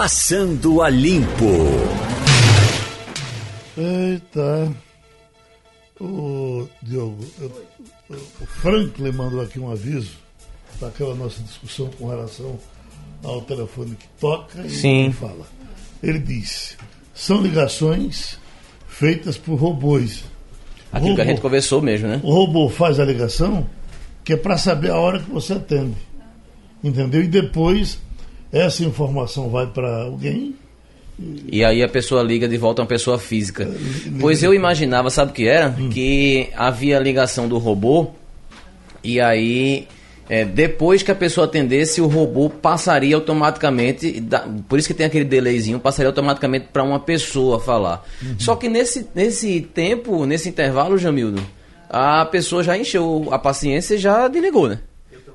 Passando a Limpo. Eita. O Diogo, eu, o Franklin mandou aqui um aviso para aquela nossa discussão com relação ao telefone que toca e Sim. fala. Ele disse: são ligações feitas por robôs. Aquilo que a Robô. gente conversou mesmo, né? O robô faz a ligação que é para saber a hora que você atende. Entendeu? E depois essa informação vai para alguém. E aí a pessoa liga de volta a uma pessoa física. Pois eu imaginava, sabe o que era? Que havia ligação do robô e aí é, depois que a pessoa atendesse, o robô passaria automaticamente, por isso que tem aquele delayzinho, passaria automaticamente para uma pessoa falar. Só que nesse, nesse tempo, nesse intervalo, Jamildo, a pessoa já encheu a paciência e já desligou, né?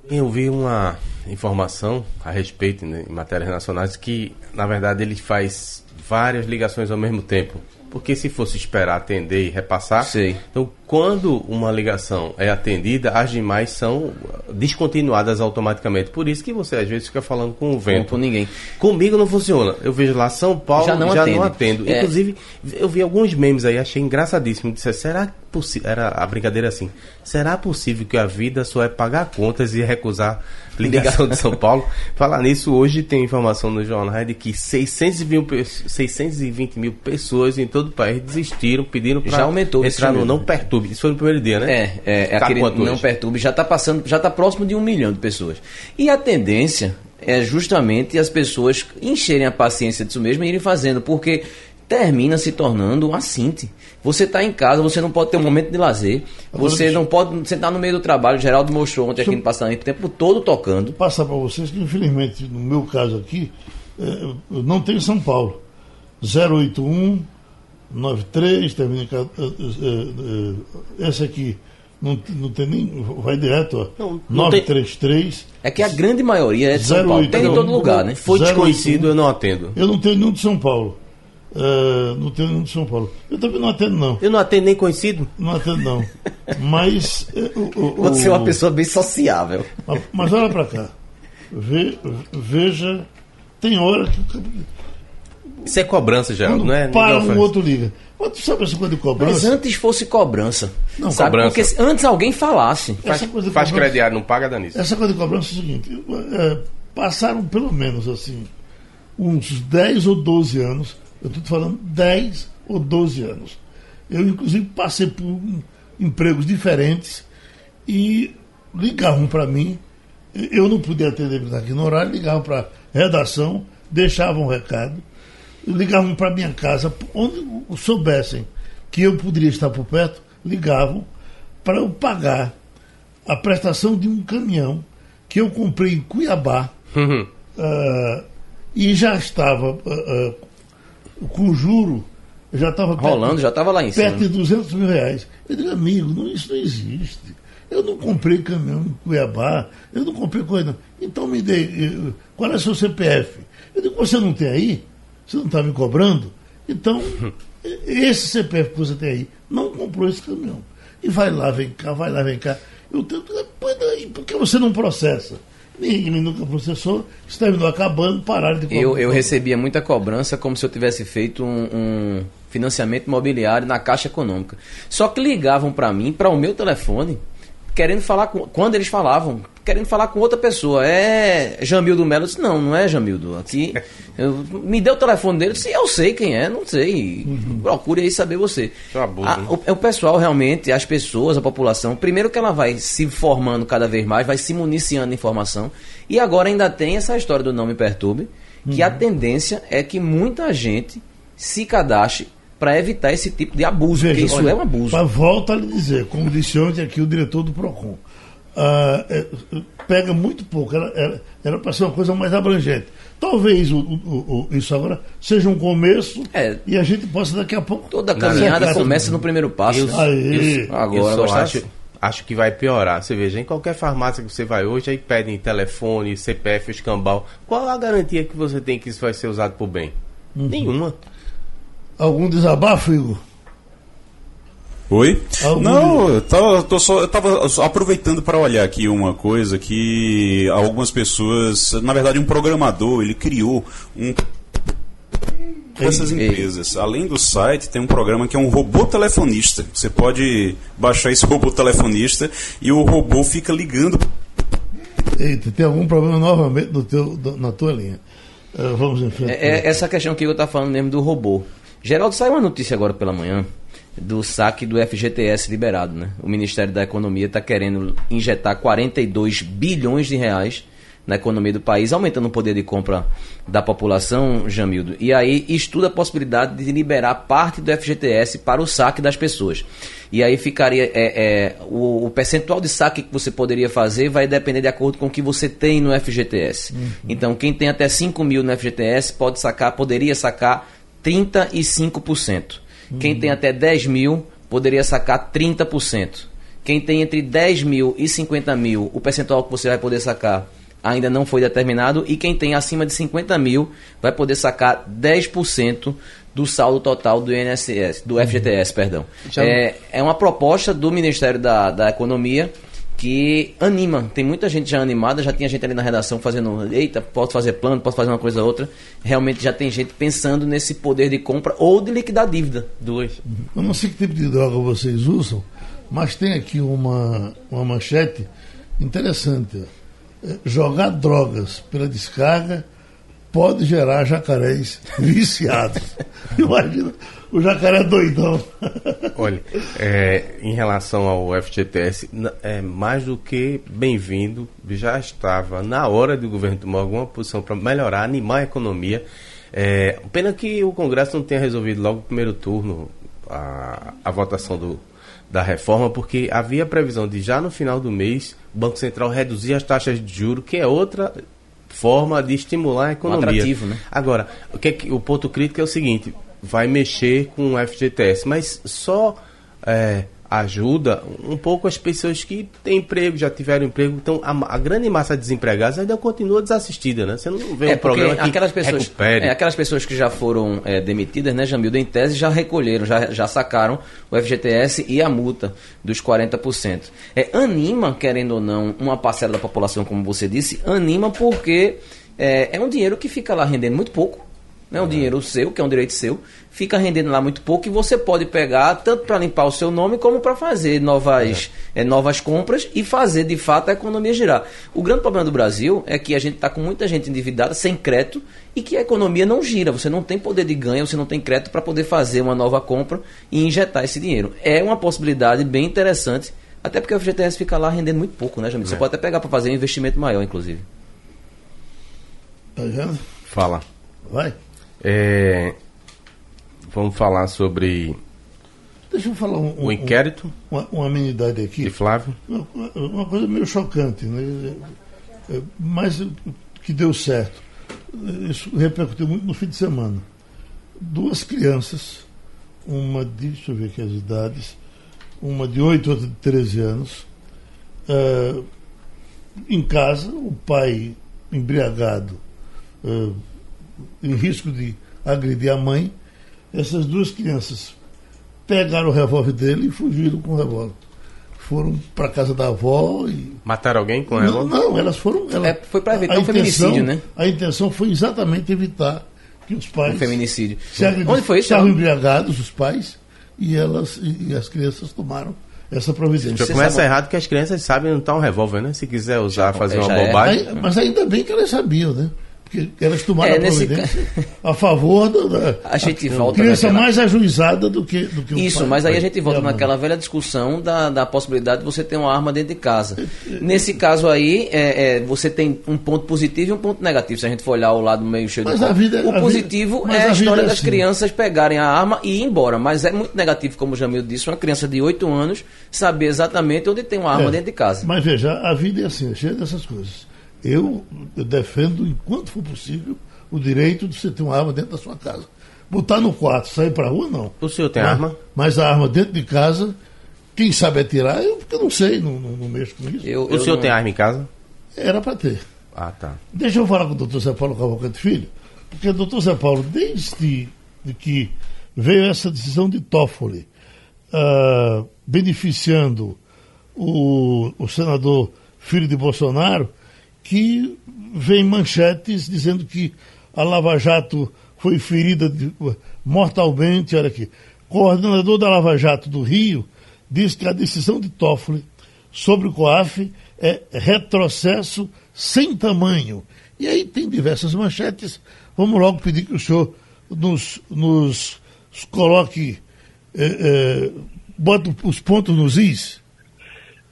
Eu vi uma informação a respeito né, em matérias nacionais que, na verdade, ele faz várias ligações ao mesmo tempo. Porque se fosse esperar atender e repassar, Sei. então quando uma ligação é atendida, as demais são descontinuadas automaticamente. Por isso que você às vezes fica falando com o Não vento. por ninguém. Comigo não funciona. Eu vejo lá São Paulo, Já já não não, atende. atendo. É. Inclusive, eu vi alguns memes aí, achei engraçadíssimo. Disse, será possível? Era a brincadeira assim. Será possível que a vida só é pagar contas e recusar ligação de São Paulo? Falar nisso, hoje tem informação no jornal de que 620 mil, pe- 620 mil pessoas em todo o país desistiram, pediram para Já aumentou entrar no. Não Perturbe. Isso foi no primeiro dia, né? É, é, é Tá aquele não perturbe, já está passando, já está próximo de um milhão de pessoas. E a tendência é justamente as pessoas encherem a paciência disso mesmo e irem fazendo, porque termina se tornando um assinte. Você está em casa, você não pode ter um momento de lazer, você não pode, você está no meio do trabalho, o Geraldo mostrou ontem aqui no Passamento o tempo todo tocando. passar para vocês que, infelizmente, no meu caso aqui, eh, eu não tenho São Paulo. 081 93, termina eh, eh, Esse aqui não, não tem nem. Vai direto, ó. Não, não tem- 933. É que a grande maioria é de São Paulo, tem em 081. todo lugar, né? Foi 081. desconhecido, eu não atendo. Eu não tenho nenhum de São Paulo. Eh, não tenho nenhum de São Paulo. Eu também não atendo, não. Eu não atendo nem conhecido. Não atendo, não. Mas. eh, o- o- Você é uma pessoa bem sociável. Mas, mas olha para cá. Ve- veja. Tem hora que. Isso é cobrança, Geraldo, Quando não é? para um outro liga. Mas tu sabe essa coisa de Mas cobrança? antes fosse cobrança. Não, sabe? cobrança. Porque antes alguém falasse. essa coisa Faz cobrança- crediário, não paga danício. Essa coisa de cobrança é o seguinte: é, passaram pelo menos assim uns 10 ou 12 anos. Eu estou falando 10 ou 12 anos. Eu, inclusive, passei por em- empregos diferentes e ligavam para mim. Eu não podia atender aqui no horário, ligavam para redação, deixavam um recado, ligavam para minha casa, onde soubessem que eu poderia estar por perto, ligavam para eu pagar a prestação de um caminhão que eu comprei em Cuiabá ah, e já estava ah, ah, com juro, já estava perto- Rolando, já estava lá em cima. perto de 200 mil reais. Eu digo, amigo, não, isso não existe. Eu não comprei caminhão em Cuiabá, eu não comprei coisa. não. Então me dê, eh, qual é o seu CPF? Eu digo, você não tem aí? Você não está me cobrando? Então, eh, esse CPF que você tem aí não comprou esse caminhão. E vai lá, vem cá, vai lá, vem cá. Eu tenho, daí, por que você não processa? Ninguém nunca processou, isso terminou acabando, pararam de cobrar. Eu, eu recebia muita cobrança como se eu tivesse feito um, um financiamento imobiliário na Caixa Econômica. Só que ligavam para mim, para o meu telefone, querendo falar com. Quando eles falavam, querendo falar com outra pessoa. É Jamildo Melo? Eu disse, não, não é Jamildo. Aqui. eu- me deu o telefone dele, eu disse, eu sei quem é, não sei. Procure aí saber você. É abuso, né? o, o pessoal realmente, as pessoas, a população, primeiro que ela vai se formando cada vez mais, vai se municiando de informação. E agora ainda tem essa história do Não Me Perturbe, que a tendência é que muita gente se cadastre para evitar esse tipo de abuso, porque isso olha, é um abuso. Mas volta a lhe dizer, como disse ontem aqui o diretor do PROCON, ah, é, pega muito pouco, era- era era para ser uma coisa mais abrangente. Talvez o- o- o- isso agora seja um começo É. e a gente possa daqui a pouco. Toda Não, caminhada começa no primeiro passo. Eu- né? Aí. Eu Agora, gostasse? acho, acho que vai piorar. Você veja, em qualquer farmácia que você vai hoje, aí pedem telefone, CPF, escambau. Qual a garantia que você tem que isso vai ser usado por bem? Nenhuma. Algum desabafo, Igor? Oi? Algum Não, eu tava, tô só, eu tava só aproveitando para olhar aqui uma coisa que algumas pessoas, na verdade um programador, ele criou um essas empresas. Além do site, tem um programa que é um robô telefonista. Você pode baixar esse robô telefonista e o robô fica ligando. Eita, tem algum problema novamente no teu, na tua linha. Ah, vamos em frente. É, é essa questão que eu tá falando mesmo do robô. Geraldo, saiu uma notícia agora pela manhã do saque do FGTS liberado, né? O Ministério da Economia está querendo injetar 42 bilhões de reais na economia do país, aumentando o poder de compra da população, Jamildo. E aí estuda a possibilidade de liberar parte do FGTS para o saque das pessoas. E aí ficaria é, é, o, o percentual de saque que você poderia fazer vai depender de acordo com o que você tem no FGTS. Então, quem tem até 5 mil no FGTS pode sacar, poderia sacar 35%. Quem tem até 10 mil poderia sacar 30%. Quem tem entre 10 mil e 50 mil, o percentual que você vai poder sacar ainda não foi determinado. E quem tem acima de 50 mil vai poder sacar 10% do saldo total do INSS, do FGTS, perdão. Já- É, é uma proposta do Ministério da, da Economia que anima. Tem muita gente já animada, já tinha gente ali na redação fazendo, eita, posso fazer plano, posso fazer uma coisa ou outra. Realmente já tem gente pensando nesse poder de compra ou de liquidar dívida. Duas. Eu não sei que tipo de droga vocês usam, mas tem aqui uma, uma manchete interessante. É, Jogar drogas pela descarga pode gerar jacarés viciados. Imagina, o jacaré doidão. Olha, é, em relação ao FGTS, é mais do que bem-vindo. Já estava na hora do governo tomar alguma posição para melhorar, animar a economia. É, pena que o Congresso não tenha resolvido logo no primeiro turno a, a votação do, da reforma, porque havia previsão de já no final do mês o Banco Central reduzir as taxas de juros, que é outra forma de estimular a economia. atrativo, né? Agora, o, que é que- o ponto crítico é o seguinte: vai mexer com o FGTS, mas só é, ajuda um pouco as pessoas que têm emprego, já tiveram emprego. Então, a, a grande massa de desempregados ainda continua desassistida, né? Você não vê É, um problema que aquelas pessoas, recupere. é, aquelas pessoas que já foram é, demitidas, né, Jamildo, em tese já recolheram, já, já sacaram o FGTS e a multa dos 40%. É, anima, querendo ou não, uma parcela da população, como você disse, anima porque é, é um dinheiro que fica lá rendendo muito pouco. É um dinheiro seu, que é um direito seu, fica rendendo lá muito pouco e você pode pegar tanto para limpar o seu nome como para fazer novas, eh, novas compras e fazer de fato a economia girar. O grande problema do Brasil é que a gente está com muita gente endividada, sem crédito, e que a economia não gira. Você não tem poder de ganho, você não tem crédito para poder fazer uma nova compra e injetar esse dinheiro. É uma possibilidade bem interessante, até porque o FGTS fica lá rendendo muito pouco, né, Jamil? Você pode até pegar para fazer um investimento maior, inclusive. Tá vendo? Fala. Vai. É, vamos falar sobre Deixa eu falar um, o um- inquérito uma, uma amenidade aqui. de Flávio. Uma, uma coisa meio chocante, né? É, Mas que deu certo. Isso repercutiu muito no fim de semana. Duas crianças, uma de, deixa eu ver aqui as idades, uma de 8 e outra de 13 anos, eh, em casa, o pai embriagado, eh, em risco de agredir a mãe, essas duas crianças pegaram o revólver dele e fugiram com o revólver. Foram para casa da avó e Mataram alguém com não, ela? não, elas foram. ela- É, foi pra evitar a um feminicídio, né? A intenção foi exatamente evitar que os pais Um feminicídio. Onde foi isso? Estavam embriagados os pais e elas e, as crianças tomaram essa providência. Já Você começa sabe- errado que as crianças sabem onde um revólver, né? Se quiser usar, fazer uma já é. bobagem. Aí- mas ainda bem que elas sabiam, né? Porque elas tomaram É, a nesse providência a favor da, da A gente volta criança naquela- mais ajuizada do que, do que Isso, pai. mas aí a gente volta a naquela velha discussão da, da possibilidade de você ter uma arma dentro de casa. Nesse caso aí, é, é, você tem um ponto positivo e um ponto negativo. Se a gente for olhar o lado meio cheio Mas do a vida- O a positivo vida- é a a história é das assim. crianças pegarem a arma e ir embora. Mas é muito negativo, como o Jamil disse, uma criança de 8 anos saber exatamente onde tem uma arma É, dentro de casa. Mas veja, a vida é assim, é cheia dessas coisas. Eu, eu defendo, enquanto for possível, o direito de você ter uma arma dentro da sua casa. Botar no quarto, sair para rua, não. O senhor tem mas, arma? Mas a arma dentro de casa, quem sabe atirar, eu, porque eu não sei, não, não, não mexo com isso. Eu, O senhor não- tem arma em casa? Era para ter. Ah, tá. Deixa eu falar com o doutor Zé Paulo Cavalcante Filho, porque o doutor Zé Paulo, desde de que veio essa decisão de Toffoli, ah, beneficiando o, o senador filho de Bolsonaro, que vem manchetes dizendo que a Lava Jato foi ferida de, mortalmente, olha aqui. Coordenador da Lava Jato do Rio diz que a decisão de Toffoli sobre o COAF é retrocesso sem tamanho. E aí tem diversas manchetes. Vamos logo pedir que o senhor nos, nos coloque, eh, eh, bota os pontos nos is.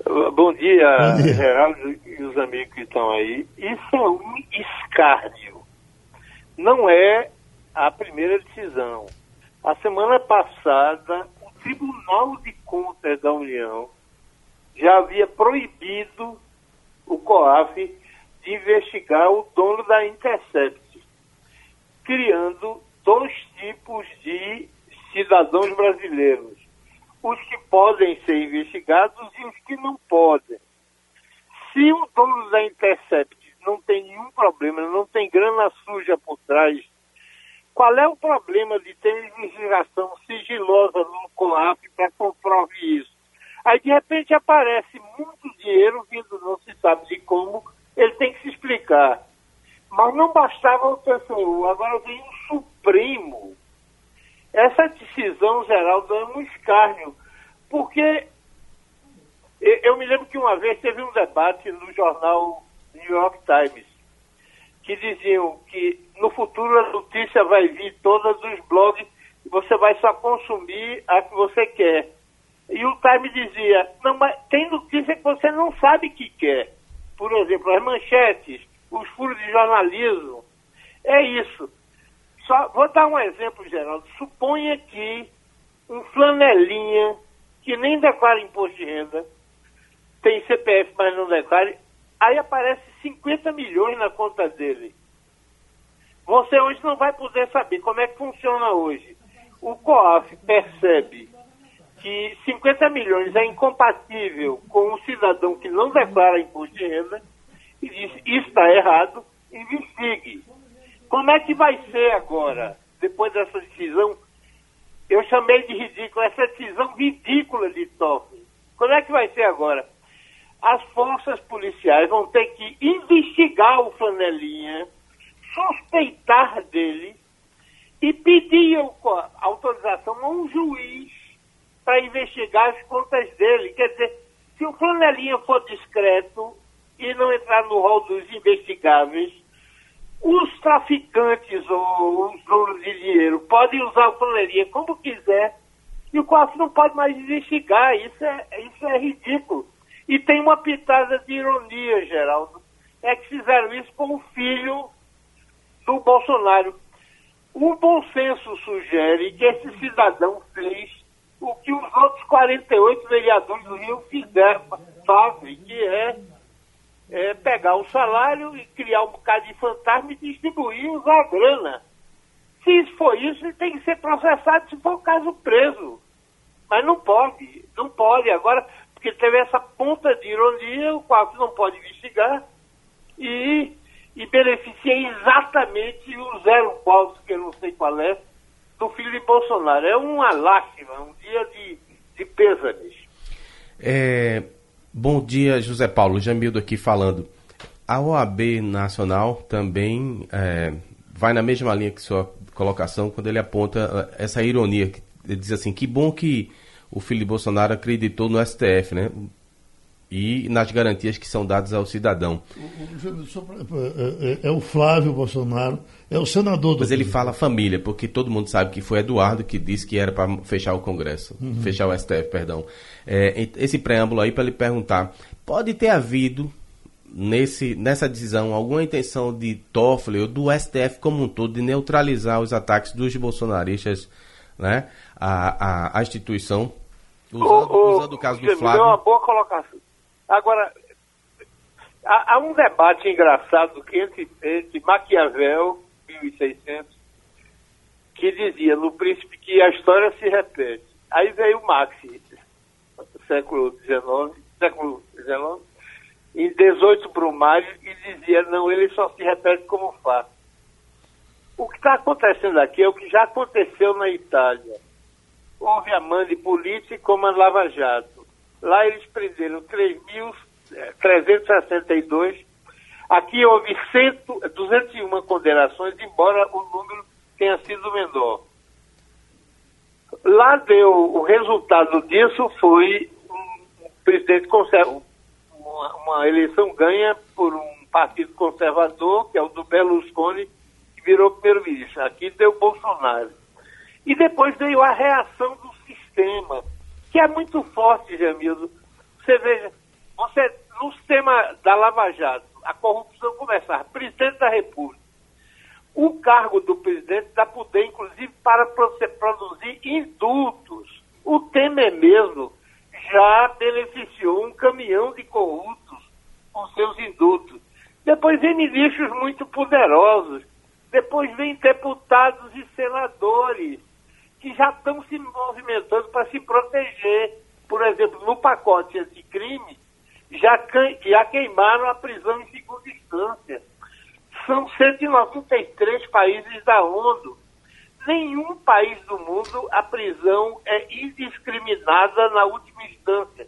Bom dia, Bom dia, Geraldo e os amigos que estão aí. Isso é um escárnio. Não é a primeira decisão. A semana passada, o Tribunal de Contas da União já havia proibido o COAF de investigar o dono da Intercept, criando dois tipos de cidadãos brasileiros: os que podem ser investigados e os que não podem. Se o dono da Intercept não tem nenhum problema, não tem grana suja por trás, qual é o problema de ter investigação sigilosa no COAF para comprovar isso? Aí, de repente, aparece muito dinheiro vindo, não se sabe de como, ele tem que se explicar. Mas não bastava o TCU, agora vem o Supremo. Essa decisão, Geraldo, é um escárnio, porque eu me lembro que uma vez teve um debate no jornal New York Times, que diziam que no futuro a notícia vai vir toda dos blogs e você vai só consumir a que você quer. E o Time dizia, não, mas tem notícia que você não sabe que quer. Por exemplo, as manchetes, os furos de jornalismo. É isso. Só vou dar um exemplo, Geraldo. Suponha que um flanelinha que nem declara imposto de renda, tem CPF, mas não declara, aí aparece 50 milhões na conta dele. Você hoje não vai poder saber como é que funciona hoje. O COAF percebe que 50 milhões é incompatível com um cidadão que não declara imposto de renda e diz está errado, investigue. Como é que vai ser agora, depois dessa decisão? Eu chamei de ridícula, essa decisão ridícula de Toffoli. Como é que vai ser agora? As forças policiais vão ter que investigar o Flanelinha, suspeitar dele e pedir autorização a um juiz para investigar as contas dele. Quer dizer, se o Flanelinha for discreto e não entrar no rol dos investigáveis, os traficantes ou os donos de dinheiro podem usar o Flanelinha como quiser e o COAF não pode mais investigar. Isso é, isso é ridículo. E tem uma pitada de ironia, Geraldo. É que fizeram isso com o filho do Bolsonaro. O bom senso sugere que esse cidadão fez o que os outros 48 vereadores do Rio fizeram, fazem, que é, é, pegar o salário e criar um bocado de fantasma e distribuir, usar a grana. Se isso for isso, ele tem que ser processado, se for o caso preso. Mas não pode, não pode. Agora, porque teve essa ponta de ironia, o qual não pode investigar e, e beneficia exatamente o zero qual, que eu não sei qual é, do filho de Bolsonaro. É uma lástima, um dia de, de pêsames. É, bom dia, José Paulo. Jamildo aqui falando. A OAB Nacional também é, vai na mesma linha que sua colocação quando ele aponta é, essa ironia. Ele diz assim, que bom que o de Bolsonaro acreditou no STF, né? E nas garantias que são dadas ao cidadão. É, é, é o Flávio Bolsonaro, é o senador do. Mas ele fala família, porque todo mundo sabe que foi Eduardo que disse que era para fechar o Congresso, uhum. fechar o STF, perdão. É, esse preâmbulo aí para lhe perguntar: pode ter havido nesse, nessa decisão alguma intenção de Toffoli ou do STF como um todo de neutralizar os ataques dos bolsonaristas né, à, à, à instituição? Usando, o, usando o caso do Flávio. É uma boa colocação. Agora, há, há um debate engraçado entre, entre Maquiavel, 1600, que dizia no Príncipe que a história se repete. Aí veio Marx, século XIX, século XIX, em 18 Brumário, e dizia, não, ele só se repete como fato. O que está acontecendo aqui é o que já aconteceu na Itália. Houve a mande política como a Lava Jato Lá eles prenderam 3.362. Aqui houve 100, 201 condenações, embora o número tenha sido menor. Lá deu, o resultado disso foi um presidente conservador, uma, uma eleição ganha por um partido conservador, que é o do Berlusconi, que virou primeiro-ministro. Aqui deu Bolsonaro. E depois veio a reação do sistema, que é muito forte, Jamildo. Você veja, você, no sistema da Lava Jato, a corrupção começar, presidente da República, o cargo do presidente dá poder, inclusive, para você produzir indultos. O Temer mesmo já beneficiou um caminhão de corruptos com seus indultos. Depois vem ministros muito poderosos. Depois vem deputados e senadores que já estão se movimentando para se proteger. Por exemplo, no pacote anticrime, já, já queimaram a prisão em segunda instância. São 193 países da ONU. Nenhum país do mundo a prisão é indiscriminada na última instância.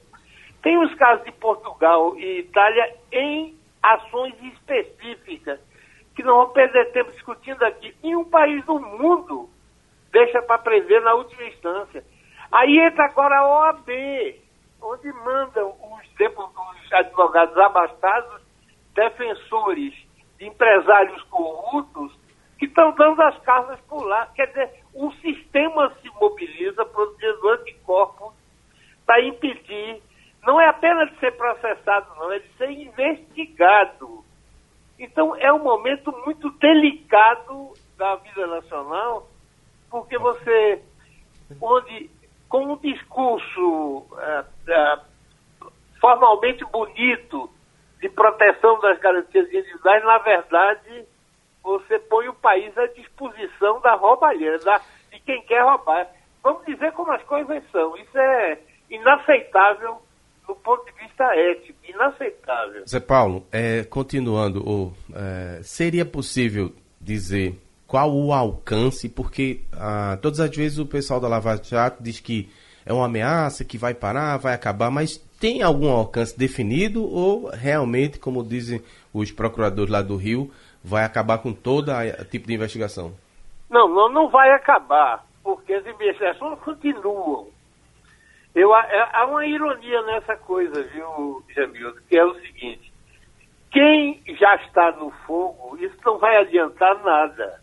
Tem os casos de Portugal e Itália em ações específicas, que não vou perder tempo discutindo aqui. Nenhum país do mundo deixa para prender na última instância. Aí entra agora a OAB, onde mandam os, os advogados abastados, defensores de empresários corruptos, que estão dando as casas por lá. Quer dizer, o sistema se mobiliza produzindo anticorpos para impedir, não é apenas de ser processado, não, é de ser investigado. Então, é um momento muito delicado da vida nacional, porque você, onde, com um discurso é, é, formalmente bonito de proteção das garantias individuais, na verdade, você põe o país à disposição da roubalheira, da, de quem quer roubar. Vamos dizer como as coisas são. Isso é inaceitável do ponto de vista ético, inaceitável. Zé Paulo, é, continuando, é, seria possível dizer qual o alcance, porque ah, todas as vezes o pessoal da Lava Jato diz que é uma ameaça, que vai parar, vai acabar, mas tem algum alcance definido ou realmente, como dizem os procuradores lá do Rio, vai acabar com todo tipo de investigação? Não, não, não vai acabar, porque as investigações continuam. Eu, é, há uma ironia nessa coisa, viu, Jamildo, que é o seguinte: quem já está no fogo, isso não vai adiantar nada,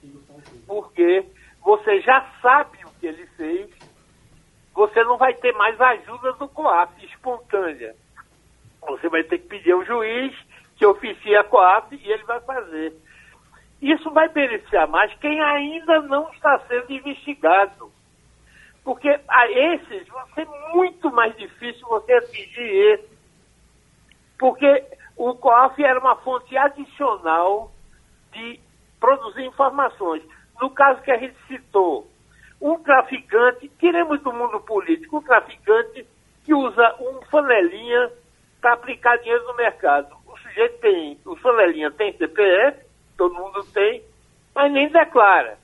porque você já sabe o que ele fez você não vai ter mais ajuda do COAF espontânea. Você vai ter que pedir ao juiz que oficie a COAF e ele vai fazer. Isso vai beneficiar mais quem ainda não está sendo investigado. Porque a esses vai ser muito mais difícil você atingir esse. Porque o COAF era uma fonte adicional de produzir informações. No caso que a gente citou, um traficante, tiremos do mundo político, um traficante que usa um flanelinha para aplicar dinheiro no mercado. O sujeito tem, o flanelinha tem CPF, todo mundo tem, mas nem declara.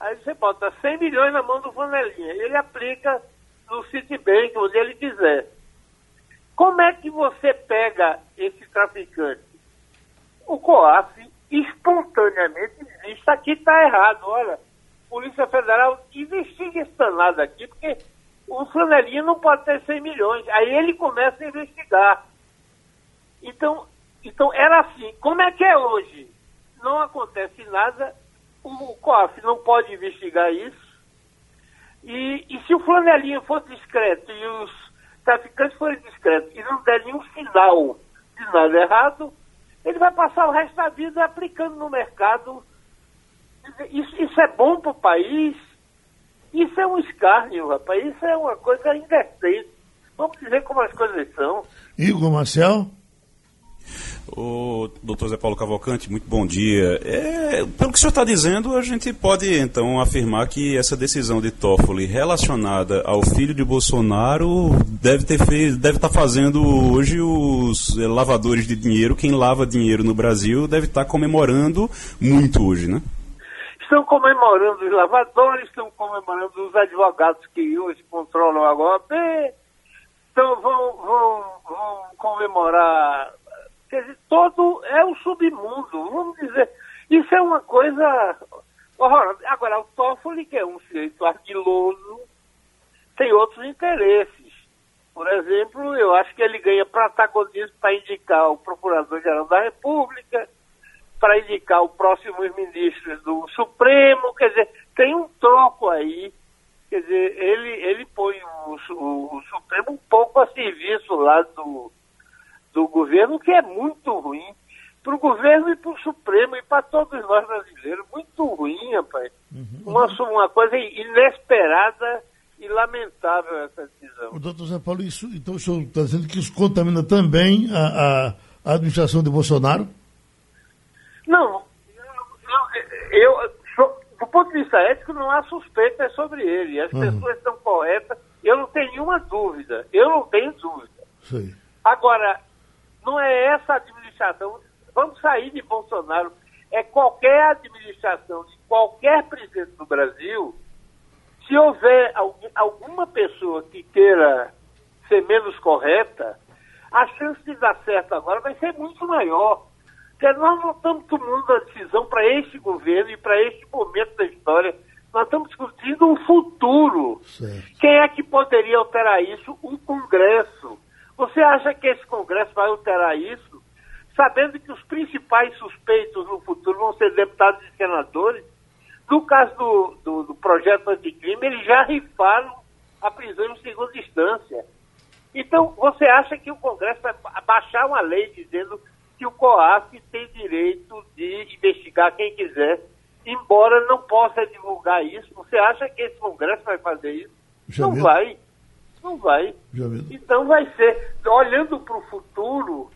Aí você bota 100 milhões na mão do flanelinha, ele aplica no Citibank, onde ele quiser. Como é que você pega esse traficante? O COAF espontaneamente isso aqui está errado, olha Polícia Federal investiga esse danado aqui, porque o flanelinha não pode ter 100 milhões. Aí ele começa a investigar. Então, então era assim. Como é que é hoje? Não acontece nada, o COAF não pode investigar isso. E, e se o flanelinha for discreto e os traficantes forem discretos e não der nenhum sinal de nada errado, ele vai passar o resto da vida aplicando no mercado isso, isso é bom para o país? Isso é um escárnio, rapaz. Isso é uma coisa indecente. Vamos dizer como as coisas são. Igor Marcel? O doutor Zé Paulo Cavalcante, muito bom dia. É, pelo que o senhor está dizendo, a gente pode então afirmar que essa decisão de Toffoli relacionada ao filho de Bolsonaro deve ter feito, deve estar tá fazendo hoje os lavadores de dinheiro, quem lava dinheiro no Brasil, deve estar tá comemorando muito hoje, né? estão comemorando os lavadores, estão comemorando os advogados que hoje controlam a OAB, então vão, vão, vão comemorar. Quer dizer, todo é o submundo, vamos dizer. Isso é uma coisa Agora, o Toffoli, que é um sujeito ardiloso, tem outros interesses. Por exemplo, eu acho que ele ganha protagonismo para indicar o Procurador-Geral da República, para indicar os próximos ministros do Supremo, quer dizer, tem um troco aí. Quer dizer, ele, ele põe o, o, o Supremo um pouco a serviço lá do, do governo, que é muito ruim para o governo e para o Supremo e para todos nós brasileiros. Muito ruim, rapaz. Uhum. Uma, uma coisa inesperada e lamentável essa decisão. O doutor Zé Paulo, isso, então o senhor está dizendo que isso contamina também a, a, a administração de Bolsonaro? Não, eu, eu, do ponto de vista ético, não há suspeitas sobre ele. As uhum. pessoas estão corretas, eu não tenho nenhuma dúvida. Eu não tenho dúvida. Sim. Agora, não é essa administração Vamos sair de Bolsonaro. É qualquer administração de qualquer presidente do Brasil, se houver alguma pessoa que queira ser menos correta, a chance de dar certo agora vai ser muito maior. Porque nós não estamos tomando a decisão para este governo e para este momento da história. Nós estamos discutindo o futuro. Certo. Quem é que poderia alterar isso? O Congresso. Você acha que esse Congresso vai alterar isso? sabendo que os principais suspeitos no futuro vão ser deputados e senadores. No caso do, do, do projeto anticrime, eles já rifaram a prisão em segunda instância. Então, você acha que o Congresso vai baixar uma lei dizendo que o COAF tem direito de investigar quem quiser, embora não possa divulgar isso? Você acha que esse Congresso vai fazer isso? Não vai. Não vai. Então vai ser, olhando para o futuro,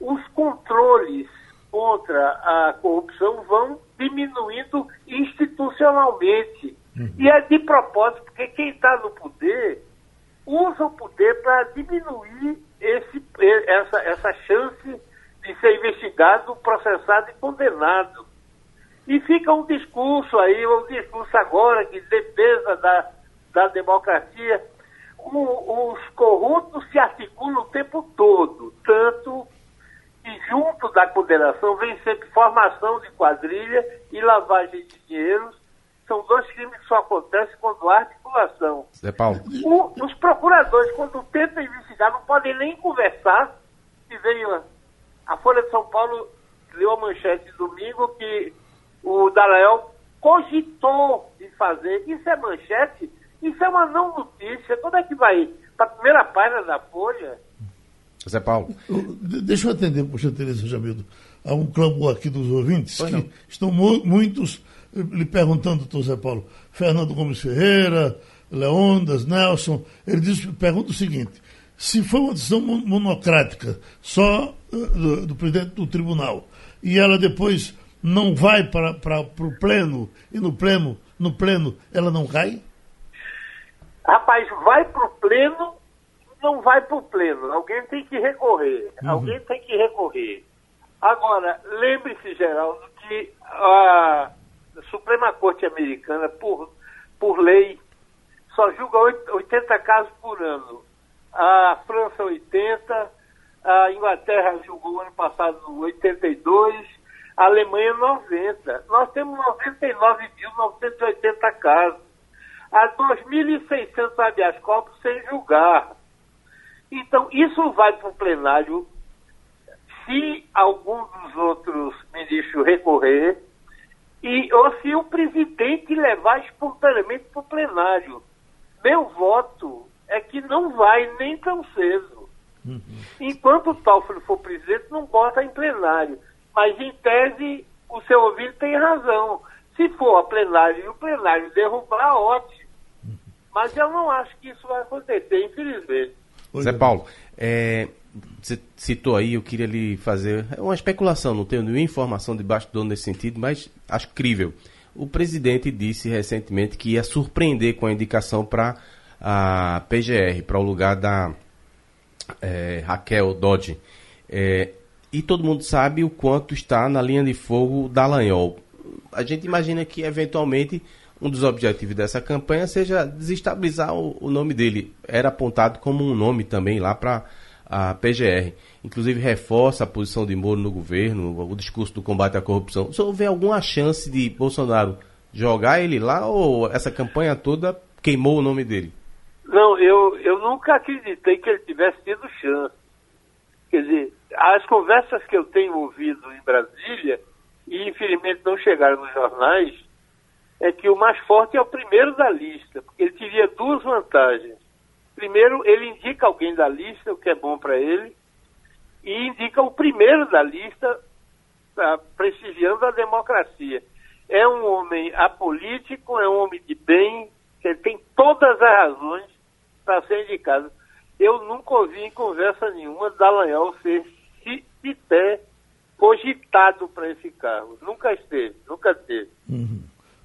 os controles contra a corrupção vão diminuindo institucionalmente. Uhum. E é de propósito, porque quem está no poder usa o poder para diminuir esse, essa, essa chance de ser investigado, processado e condenado. E fica um discurso aí, um discurso agora de defesa da, da democracia. O, os corruptos se articulam o tempo todo, tanto e junto da condenação vem sempre formação de quadrilha e lavagem de dinheiros. São dois crimes que só acontecem quando há articulação. Zé Paulo. O, os procuradores, quando tentam investigar, não podem nem conversar. E veio a Folha de São Paulo deu a manchete domingo que o Dalael cogitou de fazer. Isso é manchete? Isso é uma não notícia. Quando é que vai? Para a primeira página da Folha? Zé Paulo. Deixa eu atender, poxa, Tereza Jamildo, a um clamor aqui dos ouvintes, pois que não. estão mu muitos eh, lhe perguntando, doutor Zé Paulo, Fernando Gomes Ferreira, Leondas, Nelson, ele diz, pergunta o seguinte, se foi uma decisão monocrática, só uh, do, do, presidente do tribunal, e ela depois não vai para, para, para o pleno, e no pleno, no pleno ela não cai? Rapaz, vai para o pleno não vai para o pleno. Alguém tem que recorrer. Uhum. Alguém tem que recorrer. Agora, lembre-se, Geraldo, que a Suprema Corte Americana, por, por lei, só julga 80 casos por ano. A França, 80. A Inglaterra julgou ano passado 82. A Alemanha, 90. Nós temos 99.980 casos. Há 2.600 habeas corpus sem julgar. Então, isso vai para o plenário. Se algum dos outros ministros recorrer, e, ou se o presidente levar espontaneamente para o plenário. Meu voto é que não vai nem tão cedo. Uhum. Enquanto o Toffoli for presidente, não bota em plenário. Mas, em tese, o seu ouvido tem razão. Se for a plenário e o plenário derrubar, ótimo. Mas eu não acho que isso vai acontecer, infelizmente. Zé é. Paulo, é, você citou aí, eu queria lhe fazer uma especulação, não tenho nenhuma informação de bastidor nesse sentido, mas acho crível. O presidente disse recentemente que ia surpreender com a indicação para a PGR, para o lugar da é, Raquel Dodge. É, e todo mundo sabe o quanto está na linha de fogo da Lanhol. A gente imagina que, eventualmente, um dos objetivos dessa campanha seja desestabilizar o, o nome dele. Era apontado como um nome também lá para a PGR. Inclusive reforça a posição de Moro no governo, o discurso do combate à corrupção. Se houver alguma chance de Bolsonaro jogar ele lá ou essa campanha toda queimou o nome dele? Não, eu, eu nunca acreditei que ele tivesse tido chance. Quer dizer, as conversas que eu tenho ouvido em Brasília, e infelizmente não chegaram nos jornais, é que o mais forte é o primeiro da lista, porque ele teria duas vantagens. Primeiro, ele indica alguém da lista, o que é bom para ele, e indica o primeiro da lista, tá, prestigiando a democracia. É um homem apolítico, é um homem de bem, que tem todas as razões para ser indicado. Eu nunca ouvi em conversa nenhuma Dallagnol ser sequer cogitado para esse cargo. Nunca esteve, nunca teve. Uhum.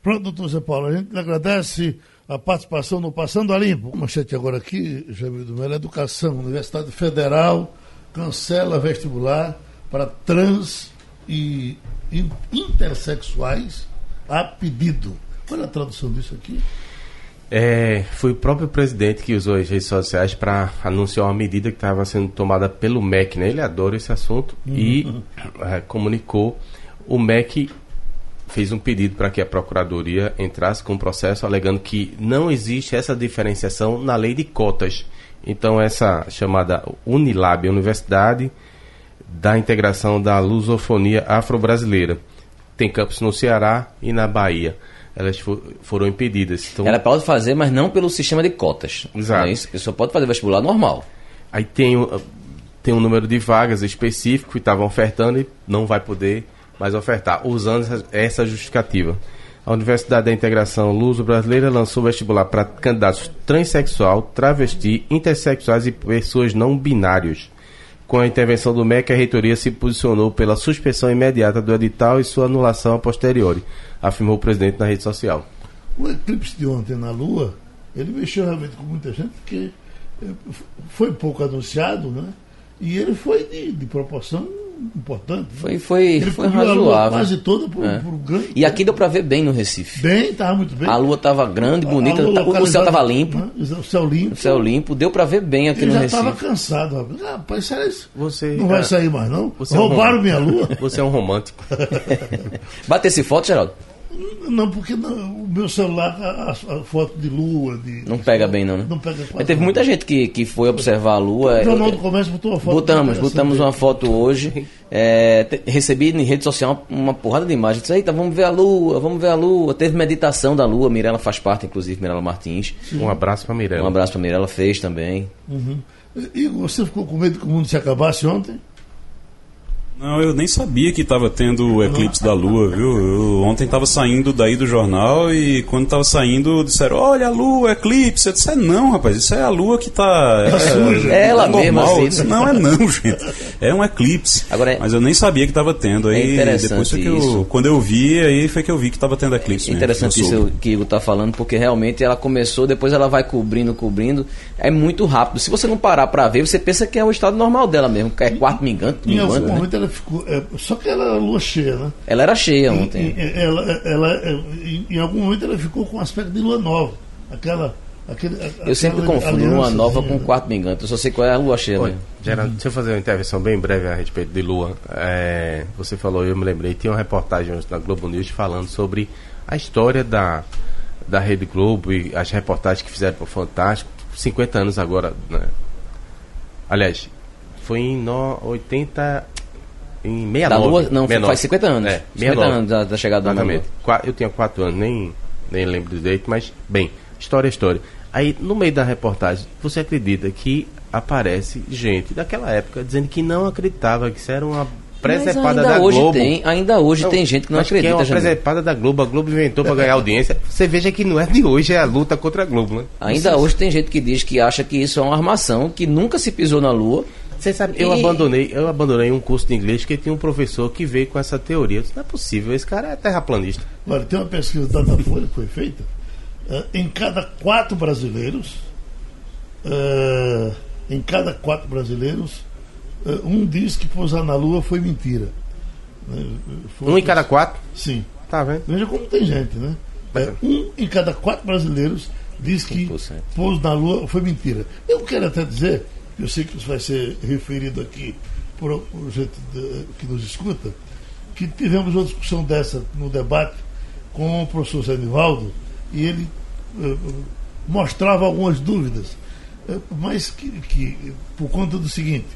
Pronto, doutor Zé Paulo, a gente agradece a participação no Passando a Limpo. Manchete agora aqui, Jamil do Melo, Educação, Universidade Federal cancela vestibular para trans e intersexuais a pedido. Qual é a tradução disso aqui? É, foi o próprio presidente que usou as redes sociais para anunciar uma medida que estava sendo tomada pelo MEC, né? Ele adora esse assunto uhum. e é, comunicou. O MEC fez um pedido para que a Procuradoria entrasse com o processo alegando que não existe essa diferenciação na lei de cotas. Então, essa chamada Unilab, Universidade da Integração da Lusofonia Afro-Brasileira, tem campus no Ceará e na Bahia. Elas for, foram impedidas. Então... Ela pode fazer, mas não pelo sistema de cotas. Exato. É isso? A pessoa pode fazer vestibular normal. Aí tem, tem um número de vagas específico e estavam ofertando e não vai poder mais ofertar, usando essa justificativa. A Universidade da Integração Luso-Brasileira lançou vestibular para candidatos transexual, travesti, intersexuais e pessoas não binários. Com a intervenção do MEC, a reitoria se posicionou pela suspensão imediata do edital e sua anulação a posteriori, afirmou o presidente na rede social. O eclipse de ontem na Lua, ele mexeu realmente com muita gente, porque eh, foi pouco anunciado, né? E ele foi de, de proporção importante. Foi, foi, Ele foi razoável. quase toda por, é. por um grande. E aqui deu para ver bem no Recife. Bem, estava muito bem. A lua estava grande, bonita, o céu estava limpo. Né? O céu limpo. O céu limpo, deu para ver bem aqui no já Recife. Eu estava cansado. Rapaz, sério isso? Você, não vai é, sair mais, não? Roubaram é um minha lua. Você é um romântico. Bate esse foto, Geraldo? Não, porque não, o meu celular, a, a, foto de lua. De, não pega bem, não, né? Não pega Mas teve muita gente que, que foi observar a lua. O Jornal do Comércio botou uma foto. Botamos, botamos uma foto hoje. É, te, recebi em rede social uma, porrada de imagens. Disse, eita, vamos ver a lua, vamos ver a lua. Teve meditação da lua. Mirella faz parte, inclusive, Mirella Martins. Sim. Um abraço para Mirella. Um abraço para Mirella, fez também. Uhum. E você ficou com medo que o mundo se acabasse ontem? Não, eu nem sabia que estava tendo o eclipse da lua, viu? Eu ontem estava saindo daí do jornal e quando estava saindo disseram: Olha a lua, eclipse. Eu disse: É não, rapaz, isso é a lua que está. É, suja. É ela é mesma. Assim. Disse, não, é não, gente. É um eclipse. Agora, é... Mas eu nem sabia que estava tendo. Aí é depois que eu, quando eu vi, aí foi que eu vi que estava tendo eclipse. É interessante isso que o Igor está falando, porque realmente ela começou, depois ela vai cobrindo, cobrindo. É muito rápido. Se você não parar para ver, você pensa que é o estado normal dela mesmo, que é quarto mingante. Em algum né? momento ela ficou. É, só que ela era lua cheia, né? Ela era cheia ontem. Em, ela, ela, em, em algum momento ela ficou com aspecto de lua nova. Aquela. Aquele, eu sempre confundo lua nova com quarto mingante. Eu só sei qual é a lua cheia. Oi, Geraldo, deixa eu fazer uma intervenção bem breve a respeito de lua. É, você falou, eu me lembrei, tinha uma reportagem na Globo News falando sobre a história da, da Rede Globo e as reportagens que fizeram para o Fantástico. 50 anos agora, né? Aliás, foi em no, 80, em 69. Da Lua, não, 69. faz 50 anos. É, 50 anos da, da chegada do Exatamente. Eu tinha 4 anos, nem, nem lembro direito, mas, bem, história é história. Aí, no meio da reportagem, você acredita que aparece gente daquela época dizendo que não acreditava que isso era uma presepada da hoje Globo. Tem, ainda hoje não, tem gente que não acredita. Que é uma presepada da Globo. A Globo inventou para ganhar audiência. Você veja que não é de hoje, é a luta contra a Globo, né? Ainda hoje tem gente que diz que acha que isso é uma armação, que nunca se pisou na Lua você sabe, eu e... abandonei, eu abandonei um curso de inglês que tinha um professor que veio com essa teoria. disse, não é possível, esse cara é terraplanista. Olha, tem uma pesquisa da Datafolha que foi feita. Uh, em cada quatro brasileiros, uh, em cada quatro brasileiros, uh, um diz que pousar na Lua foi mentira. Foi um em cada quatro? Sim. Tá vendo? Veja como tem gente, né? É, um em cada quatro brasileiros diz que pouso na Lua foi mentira. Eu quero até dizer eu sei que isso vai ser referido aqui por, por gente de, que nos escuta, que tivemos uma discussão dessa no debate com o professor Zé Nivaldo e ele uh, mostrava algumas dúvidas, uh, mas que, que, por conta do seguinte,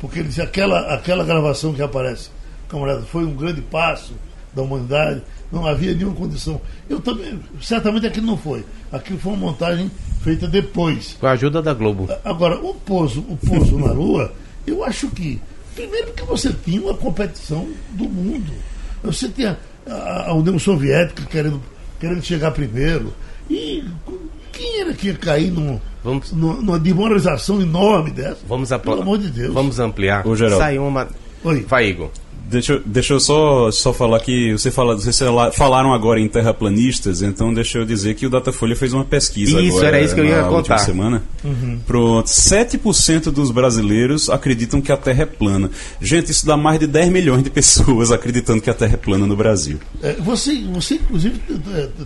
porque ele disse aquela, aquela gravação que aparece, camarada, foi um grande passo da humanidade, não havia nenhuma condição. Eu também, certamente aquilo não foi. Aquilo foi uma montagem feita depois. Com a ajuda da Globo. Agora, o pouso, o pouso na Lua, eu acho que, primeiro porque você tinha uma competição do mundo. Você tinha a, a União Soviética querendo, querendo chegar primeiro. E quem era que ia cair num, Vamos- numa, numa demoralização enorme dessa? Vamos Pelo amor de Deus. Vamos ampliar. Ô, Geraldo. Saiu uma. Oi. Vai, Igor. Deixa, eu- deixa eu só, só falar que você fala, vocês fala- falaram agora em terraplanistas, então deixa eu dizer que o Datafolha fez uma pesquisa Isso, agora era isso que eu ia contar. semana. Pronto, 7% dos brasileiros acreditam que a Terra é plana. Gente, isso dá mais de 10 milhões de pessoas acreditando que a Terra é plana no Brasil. É, você, você, inclusive,